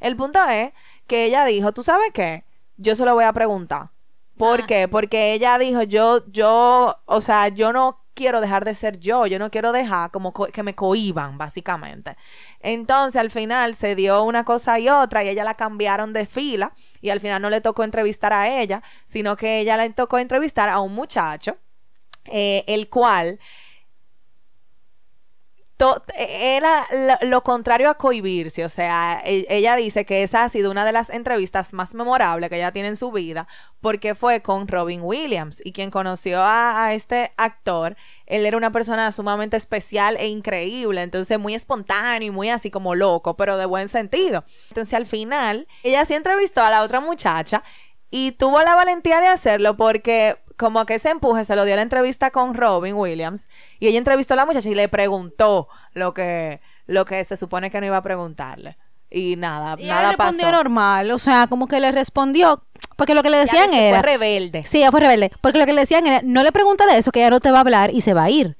El punto es que ella dijo, ¿tú sabes qué? Yo se lo voy a preguntar. ¿Por Ah. qué? Porque ella dijo, yo, yo, o sea, yo no quiero dejar de ser yo, yo no quiero dejar como co- que me cohiban, básicamente. Entonces, al final se dio una cosa y otra y ella la cambiaron de fila y al final no le tocó entrevistar a ella, sino que ella le tocó entrevistar a un muchacho, eh, el cual era lo, lo contrario a cohibirse, o sea, e- ella dice que esa ha sido una de las entrevistas más memorables que ella tiene en su vida, porque fue con Robin Williams, y quien conoció a, a este actor, él era una persona sumamente especial e increíble, entonces muy espontáneo y muy así como loco, pero de buen sentido. Entonces al final, ella sí entrevistó a la otra muchacha y tuvo la valentía de hacerlo porque como que ese empuje se lo dio a la entrevista con Robin Williams y ella entrevistó a la muchacha y le preguntó lo que, lo que se supone que no iba a preguntarle. Y nada, Y nada respondió pasó. normal, o sea, como que le respondió, porque lo que le Ya decían se era... fue rebelde. Sí, ella fue rebelde. Porque lo que le decían era, no le pregunta de eso, que ella no te va a hablar y se va a ir.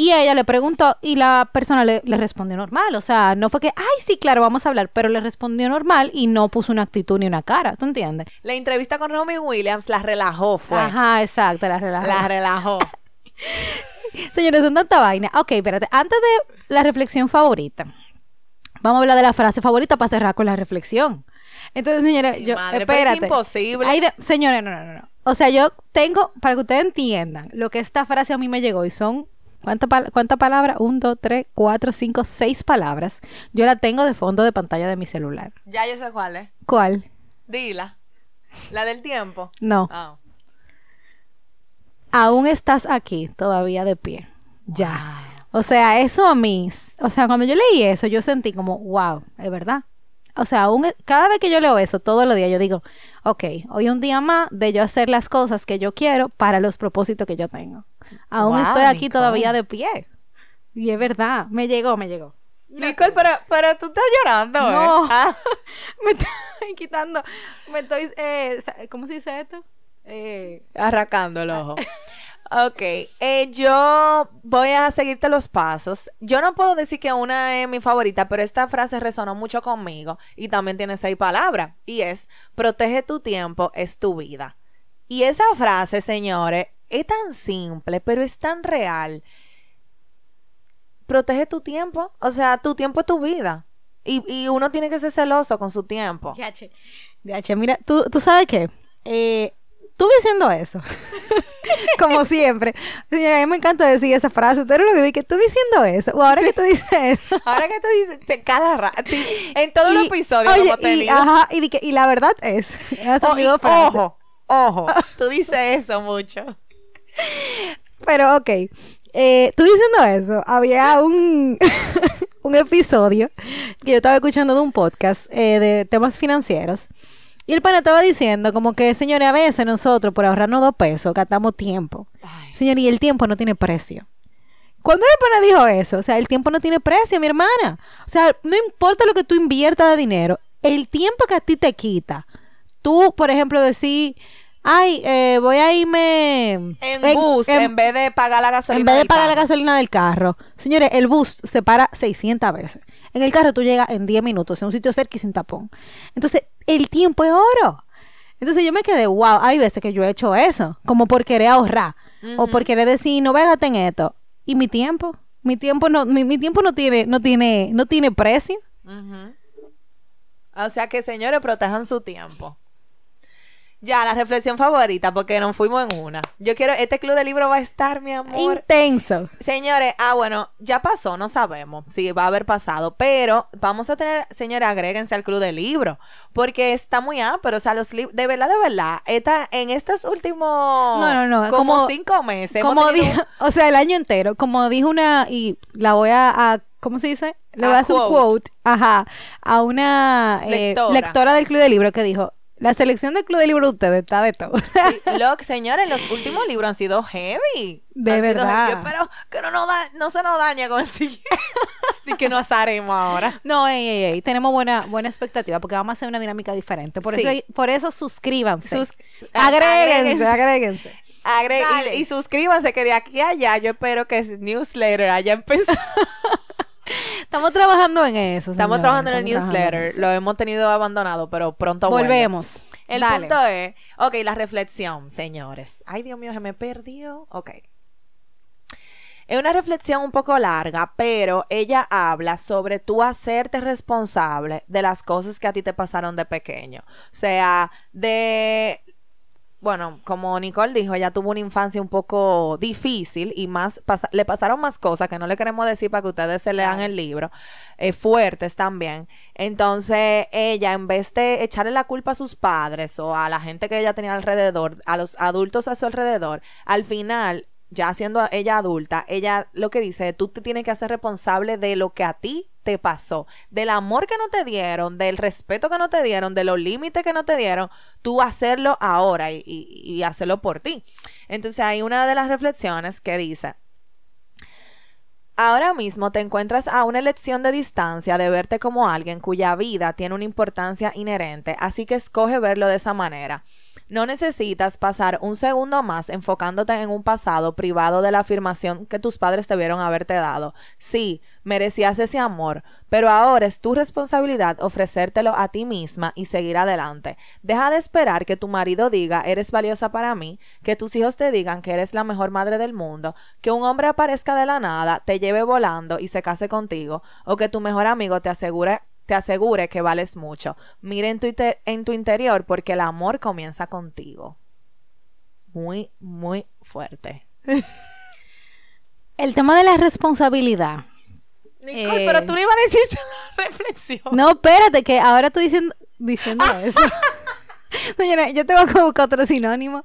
Y ella le preguntó y la persona le, le respondió normal. O sea, no fue que, ay, sí, claro, vamos a hablar, pero le respondió normal y no puso una actitud ni una cara. ¿Tú entiendes? La entrevista con Robin Williams la relajó, fue. Ajá, exacto, la relajó. La relajó. Señores, son tanta vaina. Ok, espérate. Antes de la reflexión favorita, vamos a hablar de la frase favorita para cerrar con la reflexión. Entonces, señores, yo, madre, pero es espérate. imposible. De- señores, no, no, no. O sea, yo tengo, para que ustedes entiendan lo que esta frase a mí me llegó y son, ¿cuántas pal- cuántas palabras? Un, dos, tres, cuatro, cinco, seis palabras. Yo la tengo de fondo de pantalla de mi celular. ya yo sé cuál es. ¿Cuál? Dila. La del tiempo. No. Ah. aún estás aquí, todavía de pie. Ya. O sea, eso a mí, o sea, cuando yo leí eso, yo sentí como, wow, es verdad. O sea, aún, e- cada vez que yo leo eso, todos los días, yo digo, ok, hoy un día más de yo hacer las cosas que yo quiero para los propósitos que yo tengo. Aún Wow, estoy aquí Nicole. todavía de pie. Y es verdad, me llegó, me llegó. Nicole, pero, pero tú estás llorando, ¿eh? No. Ah. Me estoy quitando, me estoy, eh, ¿cómo se dice esto? Eh, Arracando el ojo. Ok, eh, yo voy a seguirte los pasos. Yo no puedo decir que una es mi favorita, pero esta frase resonó mucho conmigo y también tiene seis palabras. Y es, protege tu tiempo, es tu vida. Y esa frase, señores, es tan simple, pero es tan real. Protege tu tiempo, o sea, tu tiempo es tu vida. Y, y uno tiene que ser celoso con su tiempo. DH. DH, mira, tú, tú sabes qué. Eh, tú diciendo eso, como siempre. Señora, a mí me encanta decir esa frase. Usted lo que vi que tú diciendo eso. O ahora que tú dices eso. Ahora que tú dices, te, cada rato, sí, en todo el Y- episodio oye, lo hemos y, ajá, y, y la verdad es. Oh, y ojo, ojo, tú dices eso mucho. Pero ok, eh, tú diciendo eso, había un, un episodio que yo estaba escuchando de un podcast eh, de temas financieros. Y el pana estaba diciendo como que, señores, a veces nosotros por ahorrarnos dos pesos gastamos tiempo. Señor, y el tiempo no tiene precio. Cuando el pana dijo eso, o sea, el tiempo no tiene precio, mi hermana. O sea, no importa lo que tú inviertas de dinero, el tiempo que a ti te quita. Tú, por ejemplo, decir, ay, eh, voy a irme En, bus, en, vez de pagar la gasolina. en vez de pagar la gasolina del carro. Señores, el bus se para 600 veces. En el carro tú llegas en 10 minutos, en un sitio cerca y sin tapón. Entonces, el tiempo es oro. Entonces yo me quedé, wow, hay veces que yo he hecho eso, como por querer ahorrar, o por querer decir, no végate en esto. ¿Y mi tiempo? Mi tiempo no, mi, mi tiempo no tiene, no tiene, no tiene precio. O sea que, señores, protejan su tiempo. Ya, la reflexión favorita, porque nos fuimos en una. Yo quiero, este club de libro va a estar, mi amor. Intenso. Señores, ah, bueno, ya pasó, no sabemos si va a haber pasado, pero vamos a tener, señores, agréguense al club de libro, porque está muy pero o sea, los libros, de verdad, de verdad, está en estos últimos, No, no, no, como, como- cinco meses, Como dijo, o sea, el año entero, como dijo una, y la voy a, a- ¿cómo se dice? Le voy a hacer un quote. quote, ajá, a una eh, Lectora. lectora. del Club de Libro que dijo, la selección del Club de Libro de ustedes está de todo. Sí, lo señores, los últimos libros han sido heavy. De Han verdad. heavy, Yo espero que no, nos da- no se nos dañe con el siguiente. Y que nos haremos ahora. No, ey, ey, ey, tenemos buena, buena expectativa porque vamos a hacer una dinámica diferente. Por, Sí. eso, por eso suscríbanse. Sus- agréguense, agréguense. Agre- Dale. y, y suscríbanse que de aquí a allá yo espero que ese newsletter haya empezado. Estamos trabajando en eso. Estamos trabajando en el estamos newsletter. Lo hemos tenido abandonado, pero pronto vuelve. Volvemos. El Dale. punto es, ok, la reflexión, señores. Ay, Dios mío, se me perdió. Ok. Es una reflexión un poco larga, pero ella habla sobre tú hacerte responsable de las cosas que a ti te pasaron de pequeño. O sea, de bueno, como Nicole dijo, ella tuvo una infancia un poco difícil y más le pasaron más cosas que no le queremos decir para que ustedes se lean el libro, eh, fuertes también. Entonces, ella, en vez de echarle la culpa a sus padres o a la gente que ella tenía alrededor, a los adultos a su alrededor, al final, ya siendo ella adulta, ella lo que dice, tú te tienes que hacer responsable de lo que a ti te pasó, del amor que no te dieron, del respeto que no te dieron, de los límites que no te dieron, tú hacerlo ahora y, y- y hacerlo por ti. Entonces hay una de las reflexiones que dice, Ahora mismo te encuentras a una elección de distancia de verte como alguien cuya vida tiene una importancia inherente, así que escoge verlo de esa manera. No necesitas pasar un segundo más enfocándote en un pasado privado de la afirmación que tus padres debieron haberte dado. Sí, merecías ese amor, pero ahora es tu responsabilidad ofrecértelo a ti misma y seguir adelante. Deja de esperar que tu marido diga eres valiosa para mí, que tus hijos te digan que eres la mejor madre del mundo, que un hombre aparezca de la nada, te lleve volando y se case contigo, o que tu mejor amigo te asegure te asegure que vales mucho. Mira en tu, en tu interior porque el amor comienza contigo. Muy, muy fuerte. El tema de la responsabilidad. Nicole, Eh. pero tú no ibas a decir la reflexión. No, espérate, que ahora tú diciendo, diciendo eso. Señora, yo tengo que buscar otro sinónimo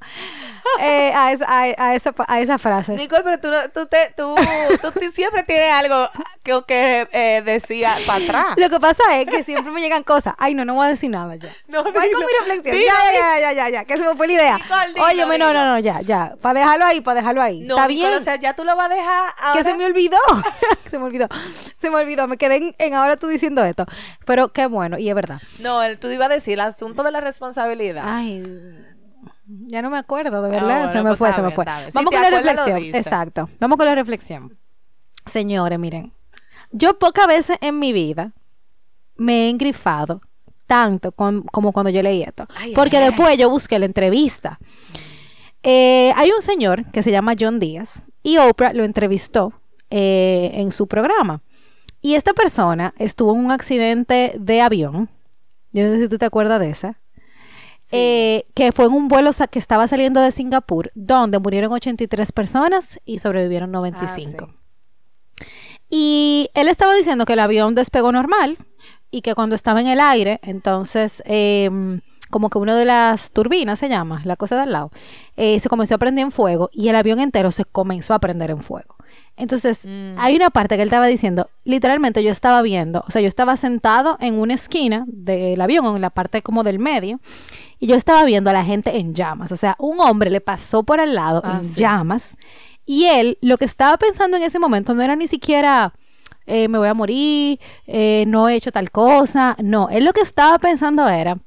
eh, a, esa, a, a esa, a esa frase. Nicole, pero tú, no- tú, te, tú, tú siempre tienes algo que, que eh, decía para atrás. Lo que pasa es que siempre me llegan cosas. Ay, no, no voy a decir nada ya. No, Voy con mi reflexión. dilo, ya, ya, ya, ya, ya, que se me fue la idea. Nicole, dilo, Óyeme, no, dilo. no, no, ya, ya. Para dejarlo ahí, para dejarlo ahí. No, Está Nicole, bien. o sea, ya tú lo vas a dejar ahora. que se me olvidó. se me olvidó. Se me olvidó. Me quedé en, en ahora tú diciendo esto. Pero qué bueno, y es verdad. No, el- tú ibas a decir el asunto de la responsabilidad. Ay, ya no me acuerdo, de verdad. Se me pues fue, se me bien, fue. Vamos con la reflexión. Exacto. Vamos con la reflexión. Señores, miren. Yo pocas veces en mi vida me he engrifado tanto con- como cuando yo leí esto. Ay, porque ay, ay. después yo busqué la entrevista. Eh, hay un señor que se llama John Díaz y Oprah lo entrevistó eh, en su programa. Y esta persona estuvo en un accidente de avión. Yo no sé si tú te acuerdas de esa. Sí. Eh, que fue en un vuelo que estaba saliendo de Singapur, donde murieron 83 personas y sobrevivieron 95. Y él estaba diciendo que el avión despegó normal y que cuando estaba en el aire, entonces, em, como que una de las turbinas se llama, la cosa de al lado, eh, se comenzó a prender en fuego y el avión entero se comenzó a prender en fuego. Entonces, Mm. hay una parte que él estaba diciendo, literalmente yo estaba viendo, o sea, yo estaba sentado en una esquina del avión, en la parte como del medio, y yo estaba viendo a la gente en llamas. O sea, un hombre le pasó por al lado Ah, en sí. llamas, y él lo que estaba pensando en ese momento no era ni siquiera, eh, me voy a morir, eh, no he hecho tal cosa, no, él lo que estaba pensando era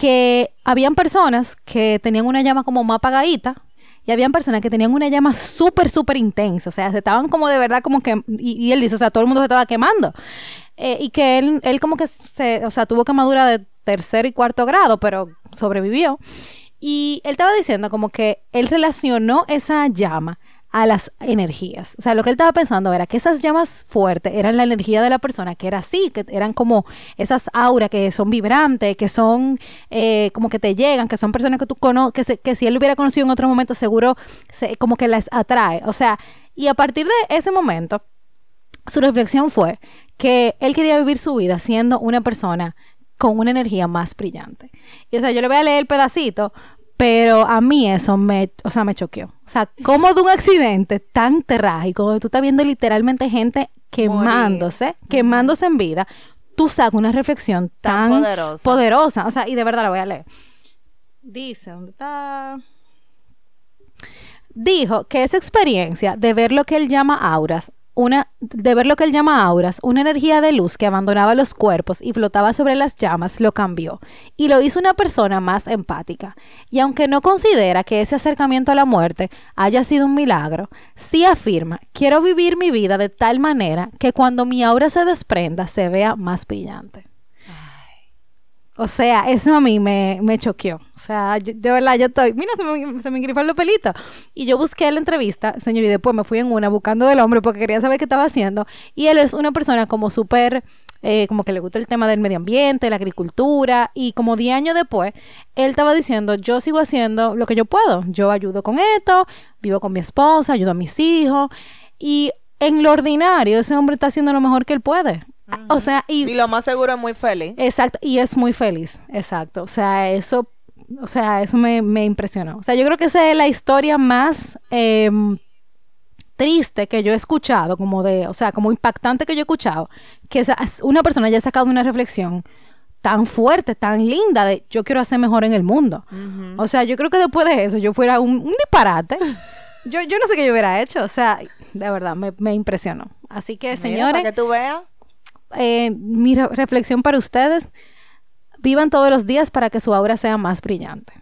que habían personas que tenían una llama como más apagadita y habían personas que tenían una llama súper, súper intensa. O sea, se estaban como de verdad como que... Y, él dice, o sea, todo el mundo se estaba quemando. Eh, y que él, él como que se... O sea, tuvo quemadura de tercer y cuarto grado, pero sobrevivió. Y él estaba diciendo como que él relacionó esa llama a las energías. O sea, lo que él estaba pensando era que esas llamas fuertes eran la energía de la persona, que era así, que eran como esas auras que son vibrantes, que son eh, como que te llegan, que son personas que tú conoces, que, si él lo hubiera conocido en otro momento, seguro se- como que las atrae. O sea, y a partir de ese momento, su reflexión fue que él quería vivir su vida siendo una persona con una energía más brillante. Y o sea, yo le voy a leer el pedacito, pero a mí eso me, o sea, me choqueó. O sea, como de un accidente tan trágico, donde tú estás viendo literalmente gente quemándose, quemándose en vida, tú sacas una reflexión Tan tan, poderosa. poderosa. O sea, y de verdad la voy a leer. Dice, ¿dónde está? Dijo que esa experiencia de ver lo que él llama auras una, de ver lo que él llama auras, una energía de luz que abandonaba los cuerpos y flotaba sobre las llamas, lo cambió y lo hizo una persona más empática. Y aunque no considera que ese acercamiento a la muerte haya sido un milagro, sí afirma, quiero vivir mi vida de tal manera que cuando mi aura se desprenda se vea más brillante. O sea, eso a mí me, me choqueó. O sea, de verdad, yo estoy, mira, se me, se me los pelitos. Y yo busqué la entrevista, señor, y después me fui en una buscando del hombre porque quería saber qué estaba haciendo. Y él es una persona como súper, eh, como que le gusta el tema del medio ambiente, la agricultura. Y como 10 años después, él estaba diciendo, yo sigo haciendo lo que yo puedo. Yo ayudo con esto, vivo con mi esposa, ayudo a mis hijos. Y en lo ordinario, ese hombre está haciendo lo mejor que él puede. O sea, y, lo más seguro es muy feliz. Exacto, y es muy feliz, exacto. O sea, eso, o sea, eso me, impresionó. O sea, yo creo que esa es la historia más em, triste que yo he escuchado, como de, o sea, como impactante que yo he escuchado, que una persona haya sacado una reflexión tan fuerte, tan linda de yo quiero hacer mejor en el mundo. O sea, yo creo que después de eso yo fuera un, disparate. yo, yo no sé qué yo hubiera hecho. O sea, de verdad, me, impresionó. Así que, señores. Para que tú veas eh, mi reflexión para ustedes, vivan todos los días para que su aura sea más brillante.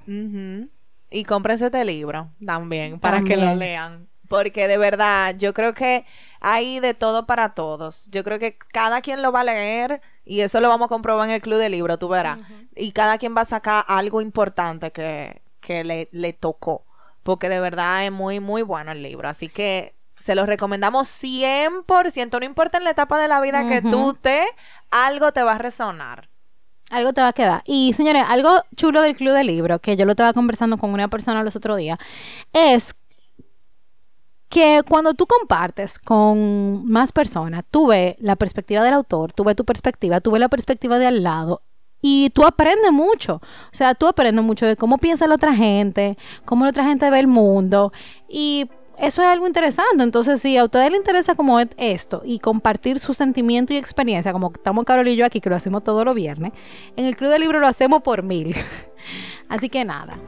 Y cómprense este libro también, para que lo lean. Porque de verdad, yo creo que hay de todo para todos. Yo creo que cada quien lo va a leer y eso lo vamos a comprobar en el club de libro, tú verás. Y cada quien va a sacar algo importante que, que le, le tocó. Porque de verdad es muy, muy bueno el libro. Así que se los recomendamos 100%, no importa en la etapa de la vida que tú te, algo te va a resonar. Algo te va a quedar. Y señores, algo chulo del Club de Libro, que yo lo estaba conversando con una persona los otros días, es que cuando tú compartes con más personas, tú ves la perspectiva del autor, tú ves tu perspectiva, tú ves la perspectiva de al lado y tú aprendes mucho. O sea, tú aprendes mucho de cómo piensa la otra gente, cómo la otra gente ve el mundo. Y eso es algo interesante. Entonces, si a ustedes les interesa como esto y compartir su sentimiento y experiencia, como estamos Carol y yo aquí, que lo hacemos todos los viernes, en el Club de Libros lo hacemos por mil. Así que nada.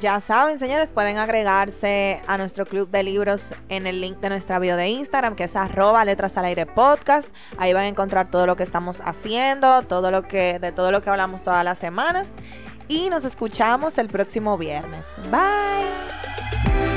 Ya saben, señores, pueden agregarse a nuestro club de libros en el link de nuestra bio de Instagram, que es arroba letras al aire podcast. Ahí van a encontrar todo lo que estamos haciendo, todo lo que, de todo lo que hablamos todas las semanas. Y nos escuchamos el próximo viernes. Bye.